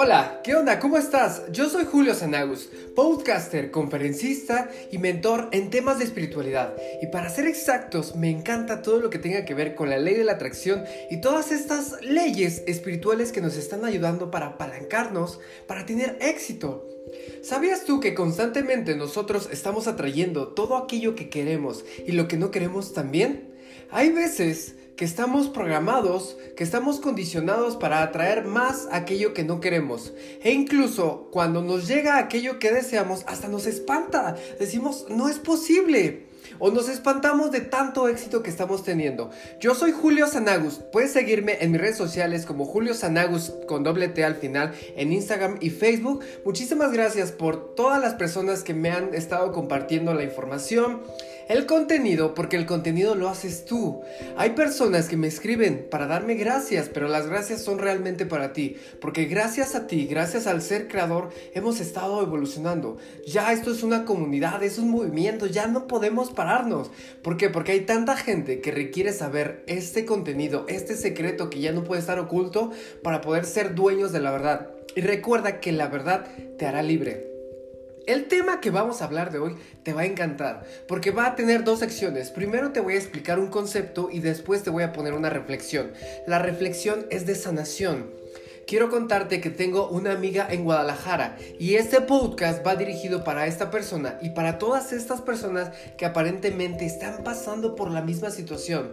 Hola, ¿qué onda? ¿Cómo estás? Yo soy Julio Sanagus, podcaster, conferencista y mentor en temas de espiritualidad. Y para ser exactos, me encanta todo lo que tenga que ver con la ley de la atracción y todas estas leyes espirituales que nos están ayudando para apalancarnos, para tener éxito. ¿Sabías tú que constantemente nosotros estamos atrayendo todo aquello que queremos y lo que no queremos también? Hay veces que estamos programados, que estamos condicionados para atraer más aquello que no queremos. E incluso cuando nos llega aquello que deseamos, hasta nos espanta. Decimos, no es posible o nos espantamos de tanto éxito que estamos teniendo. Yo soy Julio Sanagus. Puedes seguirme en mis redes sociales como Julio Sanagus con doble T al final en Instagram y Facebook. Muchísimas gracias por todas las personas que me han estado compartiendo la información, el contenido, porque el contenido lo haces tú. Hay personas que me escriben para darme gracias, pero las gracias son realmente para ti, porque gracias a ti, gracias al ser creador, hemos estado evolucionando. Ya esto es una comunidad, es un movimiento, ya no podemos pararnos. ¿Por qué? Porque hay tanta gente que requiere saber este contenido, este secreto que ya no puede estar oculto para poder ser dueños de la verdad. Y recuerda que la verdad te hará libre. El tema que vamos a hablar de hoy te va a encantar, porque va a tener dos secciones. Primero te voy a explicar un concepto y después te voy a poner una reflexión. La reflexión es de sanación quiero contarte que tengo una amiga en Guadalajara y este podcast va dirigido para esta persona y para todas estas personas que aparentemente están pasando por la misma situación.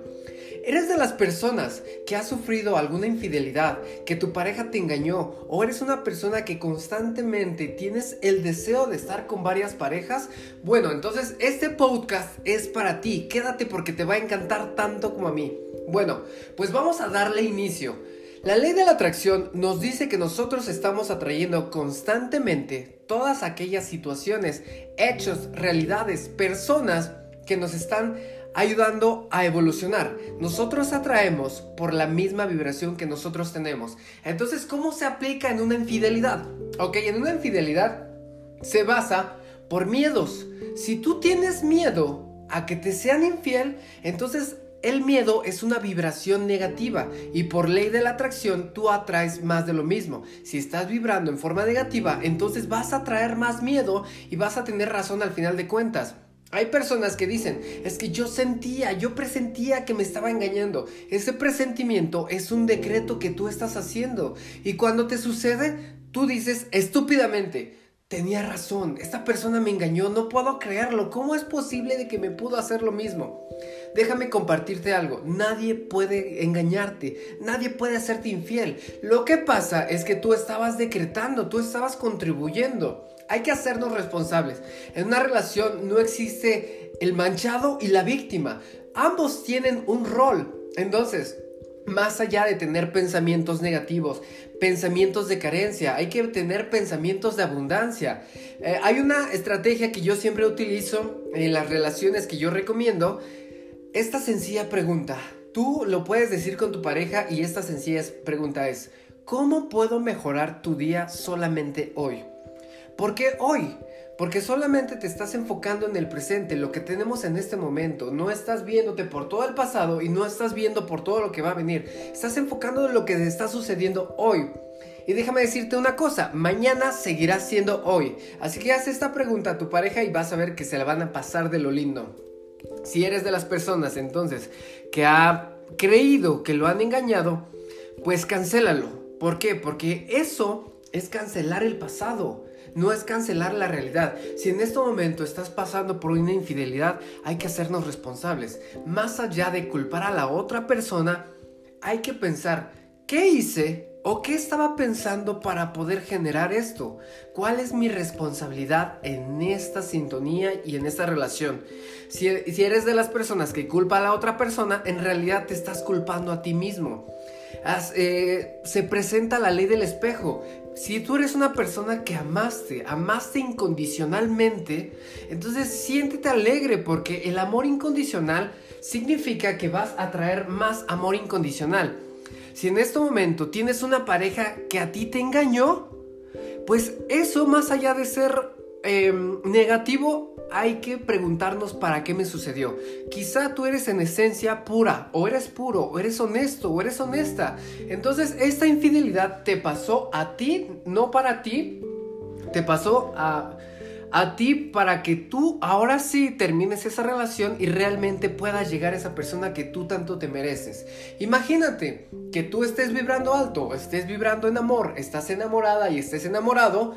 ¿Eres de las personas que ha sufrido alguna infidelidad, que tu pareja te engañó o eres una persona que constantemente tienes el deseo de estar con varias parejas? Bueno, entonces este podcast es para ti. Quédate porque te va a encantar tanto como a mí. Bueno, pues vamos a darle inicio. La ley de la atracción nos dice que nosotros estamos atrayendo constantemente todas aquellas situaciones, hechos, realidades, personas que nos están ayudando a evolucionar. Nosotros atraemos por la misma vibración que nosotros tenemos. Entonces, ¿cómo se aplica en una infidelidad? Ok, en una infidelidad se basa por miedos. Si tú tienes miedo a que te sean infiel, entonces el miedo es una vibración negativa y por ley de la atracción tú atraes más de lo mismo. Si estás vibrando en forma negativa, entonces vas a atraer más miedo y vas a tener razón al final de cuentas. Hay personas que dicen, es que yo sentía, yo presentía que me estaba engañando. Ese presentimiento es un decreto que tú estás haciendo. Y cuando te sucede, tú dices estúpidamente, tenía razón, esta persona me engañó, no puedo creerlo, ¿cómo es posible de que me pudo hacer lo mismo? Déjame compartirte algo, nadie puede engañarte, nadie puede hacerte infiel. Lo que pasa es que tú estabas decretando, tú estabas contribuyendo. Hay que hacernos responsables. En una relación no existe el manchado y la víctima. Ambos tienen un rol. Entonces, más allá de tener pensamientos negativos, pensamientos de carencia, hay que tener pensamientos de abundancia. Eh, hay una estrategia que yo siempre utilizo en las relaciones que yo recomiendo. Esta sencilla pregunta, tú lo puedes decir con tu pareja y esta sencilla pregunta es, ¿cómo puedo mejorar tu día solamente hoy? ¿Por qué hoy? Porque solamente te estás enfocando en el presente, lo que tenemos en este momento. No estás viéndote por todo el pasado y no estás viendo por todo lo que va a venir. Estás enfocando en lo que te está sucediendo hoy. Y déjame decirte una cosa, mañana seguirá siendo hoy. Así que haz esta pregunta a tu pareja y vas a ver que se la van a pasar de lo lindo. Si eres de las personas entonces que ha creído que lo han engañado, pues cancélalo. ¿Por qué? Porque eso es cancelar el pasado no es cancelar la realidad. Si en este momento estás pasando por una infidelidad, hay que hacernos responsables. Más allá de culpar a la otra persona, hay que pensar, ¿qué hice o qué estaba pensando para poder generar esto? ¿Cuál es mi responsabilidad en esta sintonía y en esta relación? Si, eres de las personas que culpa a la otra persona, en realidad te estás culpando a ti mismo. Eh, se presenta la ley del espejo. Si tú eres una persona que amaste, amaste incondicionalmente, entonces siéntete alegre porque el amor incondicional significa que vas a traer más amor incondicional. Si en este momento tienes una pareja que a ti te engañó, pues eso más allá de ser em, negativo, hay que preguntarnos para qué me sucedió. Quizá tú eres en esencia pura, o eres puro, o eres honesto, o eres honesta. Entonces, esta infidelidad te pasó a ti, no para ti, te pasó a a ti para que tú ahora sí termines esa relación y realmente puedas llegar a esa persona que tú tanto te mereces. Imagínate que tú estés vibrando alto, estés vibrando en amor, estás enamorada y estés enamorado.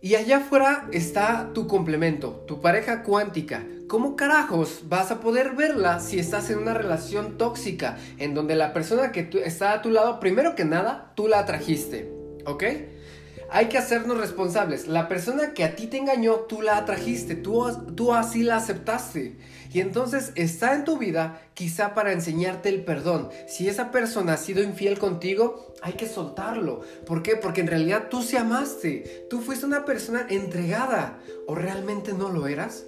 Y allá afuera está tu complemento, tu pareja cuántica. ¿Cómo carajos vas a poder verla si estás en una relación tóxica en donde la persona que está a tu lado, primero que nada, tú la atrajiste? ¿Ok? Hay que hacernos responsables. La persona que a ti te engañó, tú la atrajiste, tú, tú así la aceptaste. Y entonces está en tu vida quizá para enseñarte el perdón. Si esa persona ha sido infiel contigo, hay que soltarlo. ¿Por qué? Porque en realidad tú se amaste. Tú fuiste una persona entregada. ¿O realmente no lo eras?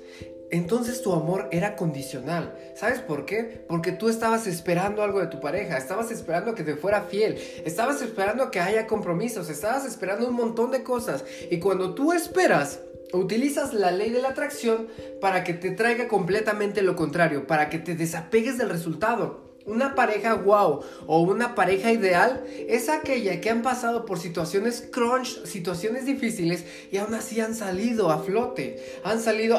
Entonces tu amor era condicional. ¿Sabes por qué? Porque tú estabas esperando algo de tu pareja, estabas esperando que te fuera fiel, estabas esperando que haya compromisos, estabas esperando un montón de cosas. Y cuando tú esperas, utilizas la ley de la atracción para que te traiga completamente lo contrario, para que te desapegues del resultado. Una pareja wow o una pareja ideal es aquella que han pasado por situaciones crunch, situaciones difíciles y aún así han salido a flote. Han salido,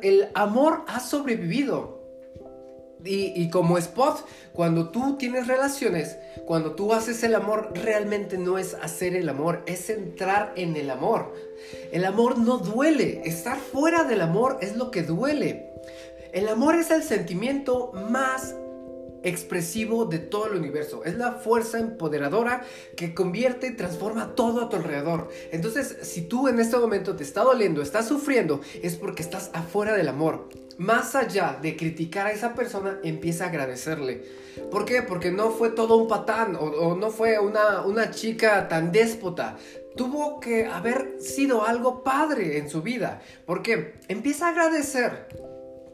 el amor ha sobrevivido. Y, y, como spot, cuando tú tienes relaciones, cuando tú haces el amor, realmente no es hacer el amor, es entrar en el amor. El amor no duele, estar fuera del amor es lo que duele. El amor es el sentimiento más expresivo de todo el universo. Es la fuerza empoderadora que convierte y transforma todo a tu alrededor. Entonces, si tú en este momento te está doliendo, estás sufriendo, es porque estás afuera del amor. Más allá de criticar a esa persona, empieza a agradecerle. ¿Por qué? Porque no fue todo un patán o, no fue una, una chica tan déspota. Tuvo que haber sido algo padre en su vida. ¿Por qué? Empieza a agradecer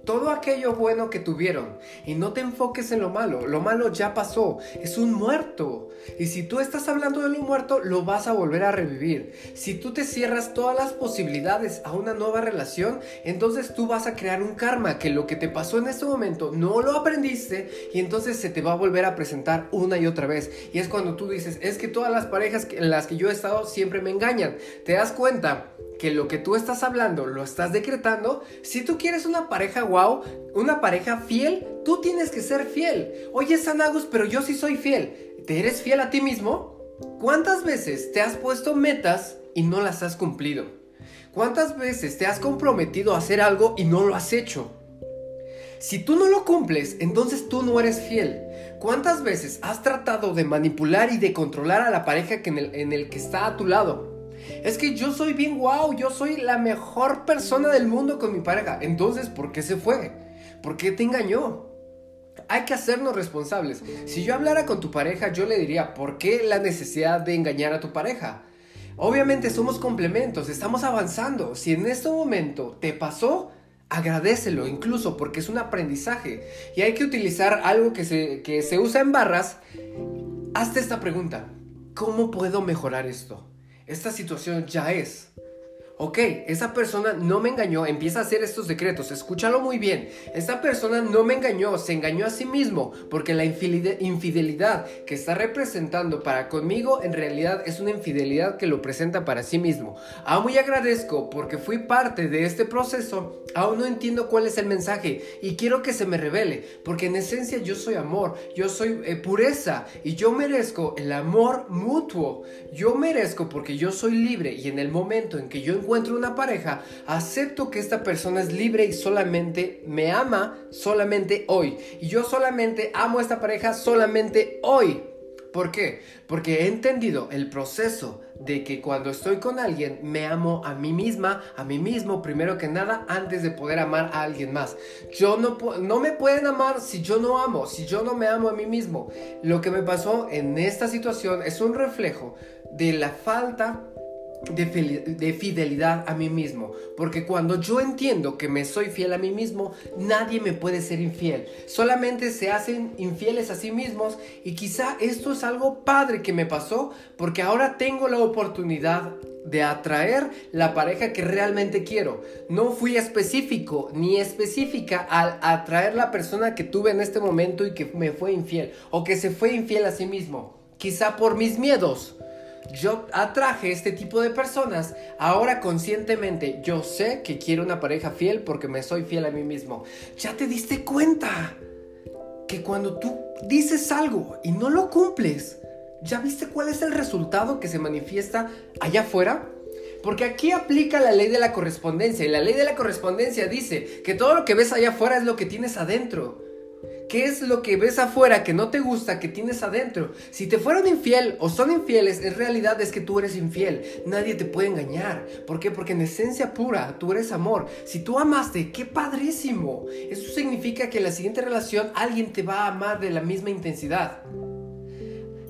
todo aquello bueno que tuvieron y no te enfoques en lo malo. Lo malo ya pasó, es un muerto. Y si tú estás hablando de lo muerto, lo vas a volver a revivir. Si tú te cierras todas las posibilidades a una nueva relación, entonces tú vas a crear un karma que lo que te pasó en este momento no lo aprendiste y entonces se te va a volver a presentar una y otra vez. Y es cuando tú dices, es que todas las parejas en las que yo he estado siempre me engañan. Te das cuenta que lo que tú estás hablando lo estás decretando, si tú quieres una pareja una pareja fiel, tú tienes que ser fiel. Oye, Sanagus, pero yo sí soy fiel. ¿Te eres fiel a ti mismo? ¿Cuántas veces te has puesto metas y no las has cumplido? ¿Cuántas veces te has comprometido a hacer algo y no lo has hecho? Si tú no lo cumples, entonces tú no eres fiel. ¿Cuántas veces has tratado de manipular y de controlar a la pareja que en, el, en el que está a tu lado? Es que yo soy bien guau, yo soy la mejor persona del mundo con mi pareja. Entonces, ¿por qué se fue? ¿Por qué te engañó? Hay que hacernos responsables. Si yo hablara con tu pareja, yo le diría, ¿por qué la necesidad de engañar a tu pareja? Obviamente somos complementos, estamos avanzando. Si en este momento te pasó, agradecelo incluso porque es un aprendizaje. Y hay que utilizar algo que se, que se usa en barras. Hazte esta pregunta. ¿Cómo puedo mejorar esto? Esta situación ya es ok, esa persona no me engañó, empieza a hacer estos decretos, escúchalo muy bien, esa persona no me engañó, se engañó a sí mismo, porque la infidelidad que está representando para conmigo en realidad es una infidelidad que lo presenta para sí mismo. Aún muy agradezco porque fui parte de este proceso, aún no entiendo cuál es el mensaje y quiero que se me revele, porque en esencia yo soy amor, yo soy eh, pureza y yo merezco el amor mutuo, yo merezco porque yo soy libre y en el momento en que yo encuentro una pareja, acepto que esta persona es libre y solamente me ama solamente hoy. Y yo solamente amo a esta pareja solamente hoy. ¿Por qué? Porque he entendido el proceso de que cuando estoy con alguien me amo a mí misma, a mí mismo primero que nada antes de poder amar a alguien más. Yo no no me pueden amar si yo no amo, si yo no me amo a mí mismo. Lo que me pasó en esta situación es un reflejo de la falta de, fidelidad a mí mismo. Porque cuando yo entiendo que me soy fiel a mí mismo, nadie me puede ser infiel. Solamente se hacen infieles a sí mismos y quizá esto es algo padre que me pasó porque ahora tengo la oportunidad de atraer la pareja que realmente quiero. No fui específico ni específica al atraer la persona que tuve en este momento y que me fue infiel o que se fue infiel a sí mismo. Quizá por mis miedos yo atraje este tipo de personas, ahora conscientemente yo sé que quiero una pareja fiel porque me soy fiel a mí mismo. Ya te diste cuenta que cuando tú dices algo y no lo cumples, ¿ya viste cuál es el resultado que se manifiesta allá afuera? Porque aquí aplica la ley de la correspondencia y la ley de la correspondencia dice que todo lo que ves allá afuera es lo que tienes adentro. ¿Qué es lo que ves afuera que no te gusta, que tienes adentro? Si te fueron infiel o son infieles, en realidad es que tú eres infiel. Nadie te puede engañar. ¿Por qué? Porque en esencia pura tú eres amor. Si tú amaste, qué padrísimo. Eso significa que en la siguiente relación alguien te va a amar de la misma intensidad.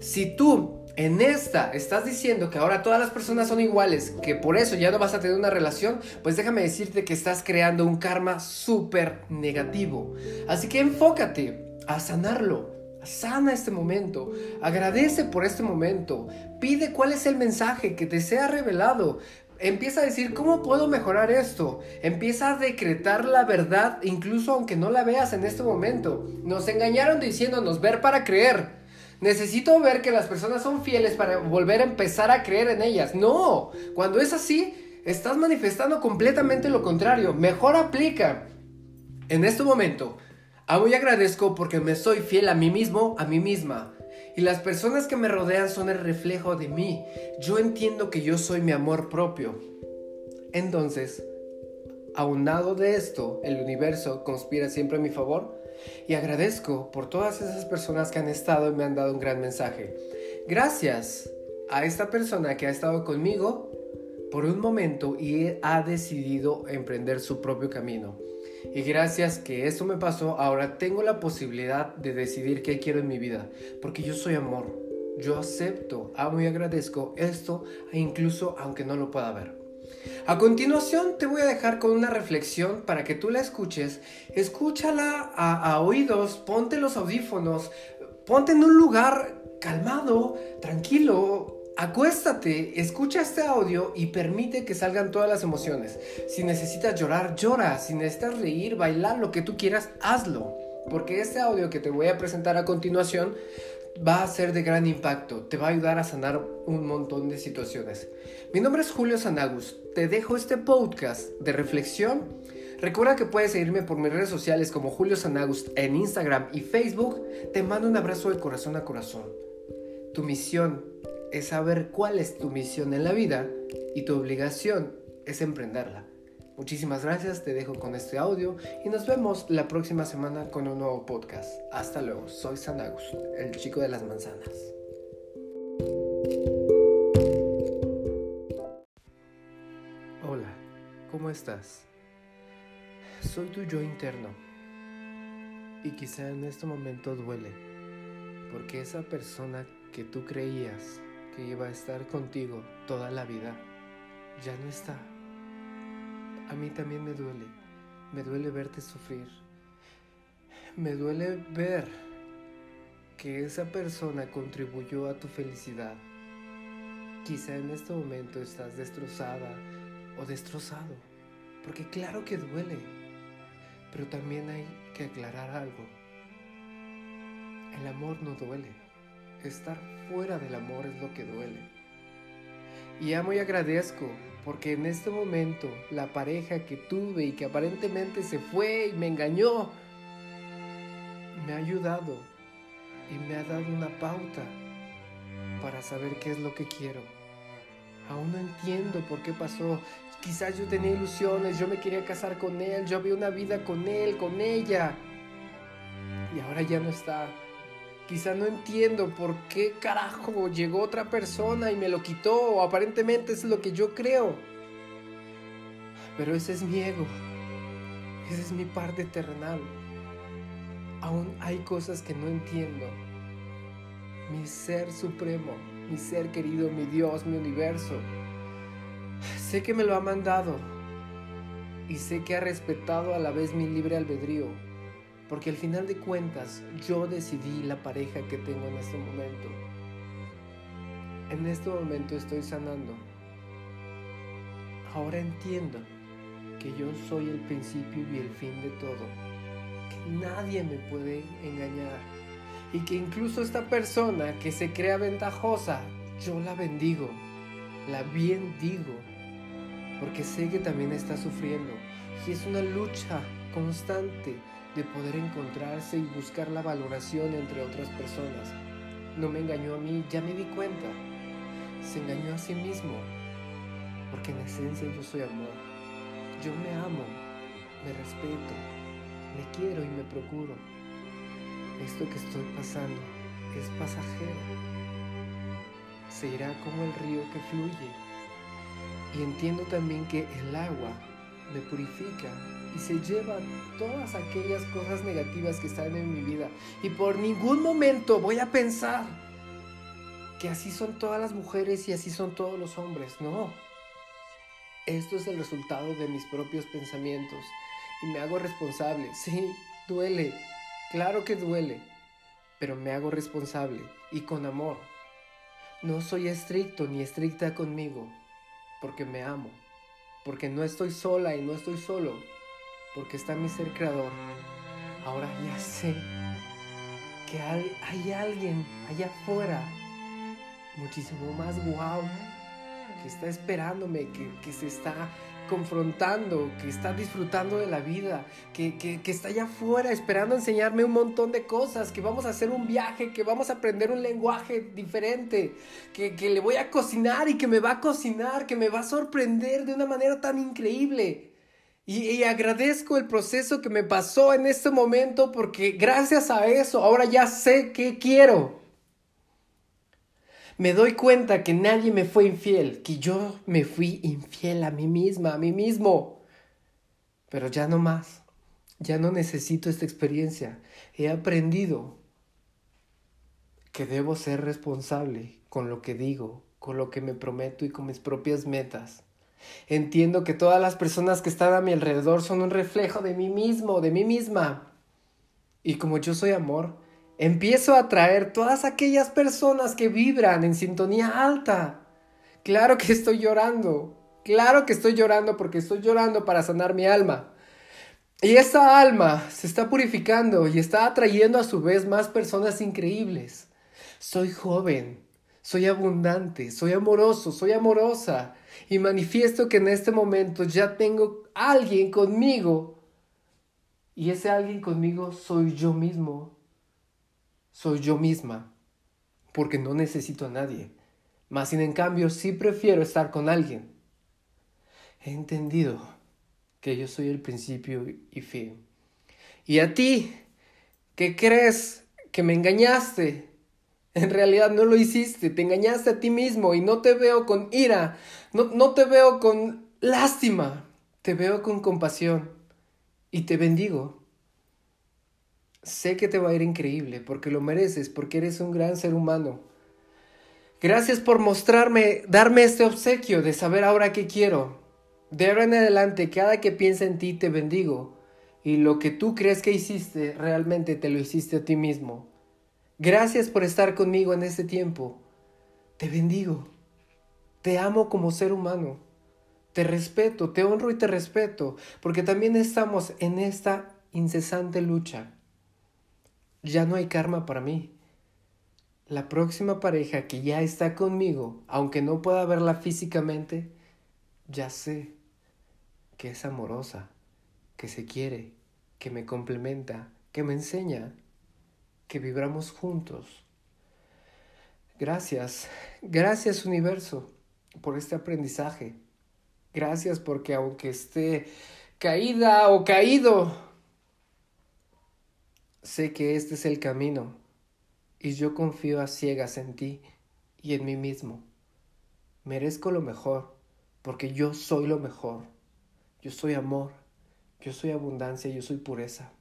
Si tú en esta estás diciendo que ahora todas las personas son iguales, que por eso ya no vas a tener una relación, pues déjame decirte que estás creando un karma súper negativo. Así que enfócate a sanarlo. Sana este momento, agradece por este momento, pide cuál es el mensaje que te sea revelado, Empieza a decir, ¿cómo puedo mejorar esto? Empieza a decretar la verdad, incluso aunque no la veas en este momento. Nos engañaron diciéndonos ver para creer. Necesito ver que las personas son fieles para volver a empezar a creer en ellas. No, cuando es así, estás manifestando completamente lo contrario. Mejor aplica. En este momento, y agradezco porque me soy fiel a mí mismo, a mí misma. Y las personas que me rodean son el reflejo de mí. Yo entiendo que yo soy mi amor propio. Entonces, aunado de esto, el universo conspira siempre a mi favor y agradezco por todas esas personas que han estado y me han dado un gran mensaje. Gracias a esta persona que ha estado conmigo por un momento y ha decidido emprender su propio camino. Y gracias que esto me pasó, ahora tengo la posibilidad de decidir qué quiero en mi vida, porque yo soy amor. Yo acepto, amo y agradezco esto, e incluso aunque no lo pueda ver. A continuación te voy a dejar con una reflexión para que tú la escuches. Escúchala a, oídos, ponte los audífonos, ponte en un lugar calmado, tranquilo, Acuéstate, escucha este audio y permite que salgan todas las emociones. Si necesitas llorar, llora. Si necesitas reír, bailar, lo que tú quieras, hazlo. Porque este audio que te voy a presentar a continuación va a ser de gran impacto, te va a ayudar a sanar un montón de situaciones. Mi nombre es Julio Sanagus, te dejo este podcast de reflexión. Recuerda que puedes seguirme por mis redes sociales como Julio Sanagus en Instagram y Facebook. Te mando un abrazo de corazón a corazón. Tu misión es saber cuál es tu misión en la vida y tu obligación es emprenderla. Muchísimas gracias, te dejo con este audio y nos vemos la próxima semana con un nuevo podcast. Hasta luego, soy Sanagus, el chico de las manzanas. Hola, ¿cómo estás? Soy tu yo interno y quizá en este momento duele porque esa persona que tú creías que iba a estar contigo toda la vida ya no está a mí también me duele. Me duele verte sufrir. Me duele ver que esa persona contribuyó a tu felicidad. Quizá en este momento estás destrozada o destrozado, porque claro que duele, pero también hay que aclarar algo. El amor no duele, estar fuera del amor es lo que duele. Y amo y agradezco porque en este momento la pareja que tuve y que aparentemente se fue y me engañó, me ha ayudado y me ha dado una pauta para saber qué es lo que quiero. Aún no entiendo por qué pasó. Quizás yo tenía ilusiones, yo me quería casar con él, yo había una vida con él, con ella. Y ahora ya no está. Quizá no entiendo por qué carajo llegó otra persona y me lo quitó, o aparentemente es lo que yo creo. Pero ese es mi ego, esa es mi parte terrenal. Aún hay cosas que no entiendo. Mi ser supremo, mi ser querido, mi Dios, mi universo, Sé que me lo ha mandado y sé que ha respetado a la vez mi libre albedrío, porque al final de cuentas yo decidí la pareja que tengo en este momento. En este momento estoy sanando. Ahora entiendo que yo soy el principio y el fin de todo, que nadie me puede engañar. Y que incluso esta persona que se crea ventajosa, yo la bendigo, la bendigo, porque sé que también está sufriendo. Y es una lucha constante de poder encontrarse y buscar la valoración entre otras personas. No me engañó a mí, ya me di cuenta. Se engañó a sí mismo, porque en esencia yo soy amor. Yo me amo, me respeto, me quiero y me procuro. Esto que estoy pasando es pasajero. Se irá como el río que fluye. Y entiendo también que el agua me purifica y se lleva todas aquellas cosas negativas que están en mi vida. Y por ningún momento voy a pensar que así son todas las mujeres y así son todos los hombres. No. Esto es el resultado de mis propios pensamientos y me hago responsable. Sí, duele. Claro que duele. Pero me hago responsable y con amor. No soy estricto ni estricta conmigo porque me amo porque no estoy sola y no estoy solo, porque está mi ser creador. Ahora ya sé que hay, alguien allá afuera, muchísimo más guau, que está esperándome, que, se está confrontando, que está disfrutando de la vida, que, está allá afuera esperando enseñarme un montón de cosas, que vamos a hacer un viaje, que vamos a aprender un lenguaje diferente, que, le voy a cocinar y que me va a cocinar, que me va a sorprender de una manera tan increíble. Y, agradezco el proceso que me pasó en este momento porque gracias a eso ahora ya sé qué quiero me doy cuenta que nadie me fue infiel, que yo me fui infiel a mí misma, a mí mismo. Pero ya no más, ya no necesito esta experiencia. He aprendido que debo ser responsable con lo que digo, con lo que me prometo y con mis propias metas. Entiendo que todas las personas que están a mi alrededor son un reflejo de mí mismo, de mí misma. Y como yo soy amor, empiezo a atraer todas aquellas personas que vibran en sintonía alta. Claro que estoy llorando, claro que estoy llorando porque estoy llorando para sanar mi alma. Y esa alma se está purificando y está atrayendo a su vez más personas increíbles. Soy joven, soy abundante, soy amoroso, soy amorosa y manifiesto que en este momento ya tengo alguien conmigo y ese alguien conmigo soy yo mismo soy yo misma, porque no necesito a nadie. Más sin en cambio sí prefiero estar con alguien. He entendido que yo soy el principio y fin. Y a ti, que crees que me engañaste, en realidad no lo hiciste, te engañaste a ti mismo y no te veo con ira, no, no te veo con lástima, te veo con compasión y te bendigo Sé que te va a ir increíble porque lo mereces, porque eres un gran ser humano. Gracias por mostrarme, darme este obsequio de saber ahora qué quiero. De ahora en adelante, cada que piense en ti, te bendigo. Y lo que tú crees que hiciste, realmente te lo hiciste a ti mismo. Gracias por estar conmigo en este tiempo. Te bendigo. Te amo como ser humano. Te respeto, te honro y te respeto, porque también estamos en esta incesante lucha ya no hay karma para mí. La próxima pareja que ya está conmigo, aunque no pueda verla físicamente, ya sé que es amorosa, que se quiere, que me complementa, que me enseña, que vibramos juntos. Gracias, gracias universo por este aprendizaje. Gracias porque aunque esté caída o caído, Sé que este es el camino y yo confío a ciegas en ti y en mí mismo. Merezco lo mejor porque yo soy lo mejor. Yo soy amor, yo soy abundancia, yo soy pureza.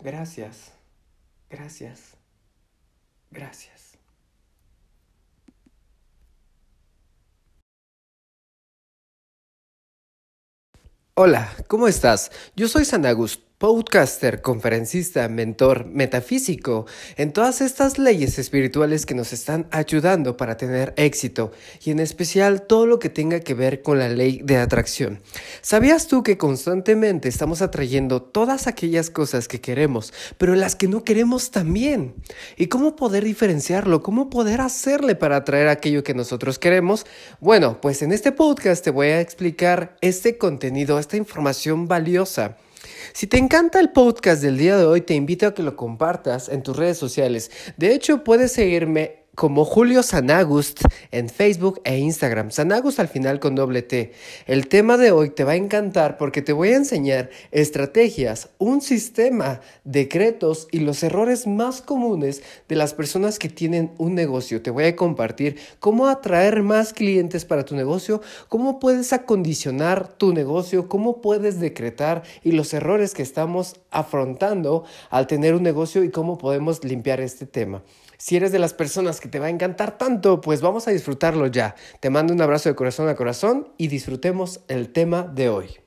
Gracias, gracias, gracias. Hola, ¿cómo estás? Yo soy San Agustín podcaster, conferencista, mentor, metafísico, en todas estas leyes espirituales que nos están ayudando para tener éxito y en especial todo lo que tenga que ver con la ley de atracción. ¿Sabías tú que constantemente estamos atrayendo todas aquellas cosas que queremos, pero las que no queremos también? ¿Y cómo poder diferenciarlo? ¿Cómo poder hacerle para atraer aquello que nosotros queremos? Bueno, pues en este podcast te voy a explicar este contenido, esta información valiosa. Si te encanta el podcast del día de hoy, te invito a que lo compartas en tus redes sociales. De hecho, puedes seguirme como Julio Sanagust en Facebook e Instagram. Sanagust al final con doble T. El tema de hoy te va a encantar porque te voy a enseñar estrategias, un sistema, decretos y los errores más comunes de las personas que tienen un negocio. Te voy a compartir cómo atraer más clientes para tu negocio, cómo puedes acondicionar tu negocio, cómo puedes decretar y los errores que estamos afrontando al tener un negocio y cómo podemos limpiar este tema. Si eres de las personas que te va a encantar tanto, pues vamos a disfrutarlo ya. Te mando un abrazo de corazón a corazón y disfrutemos el tema de hoy.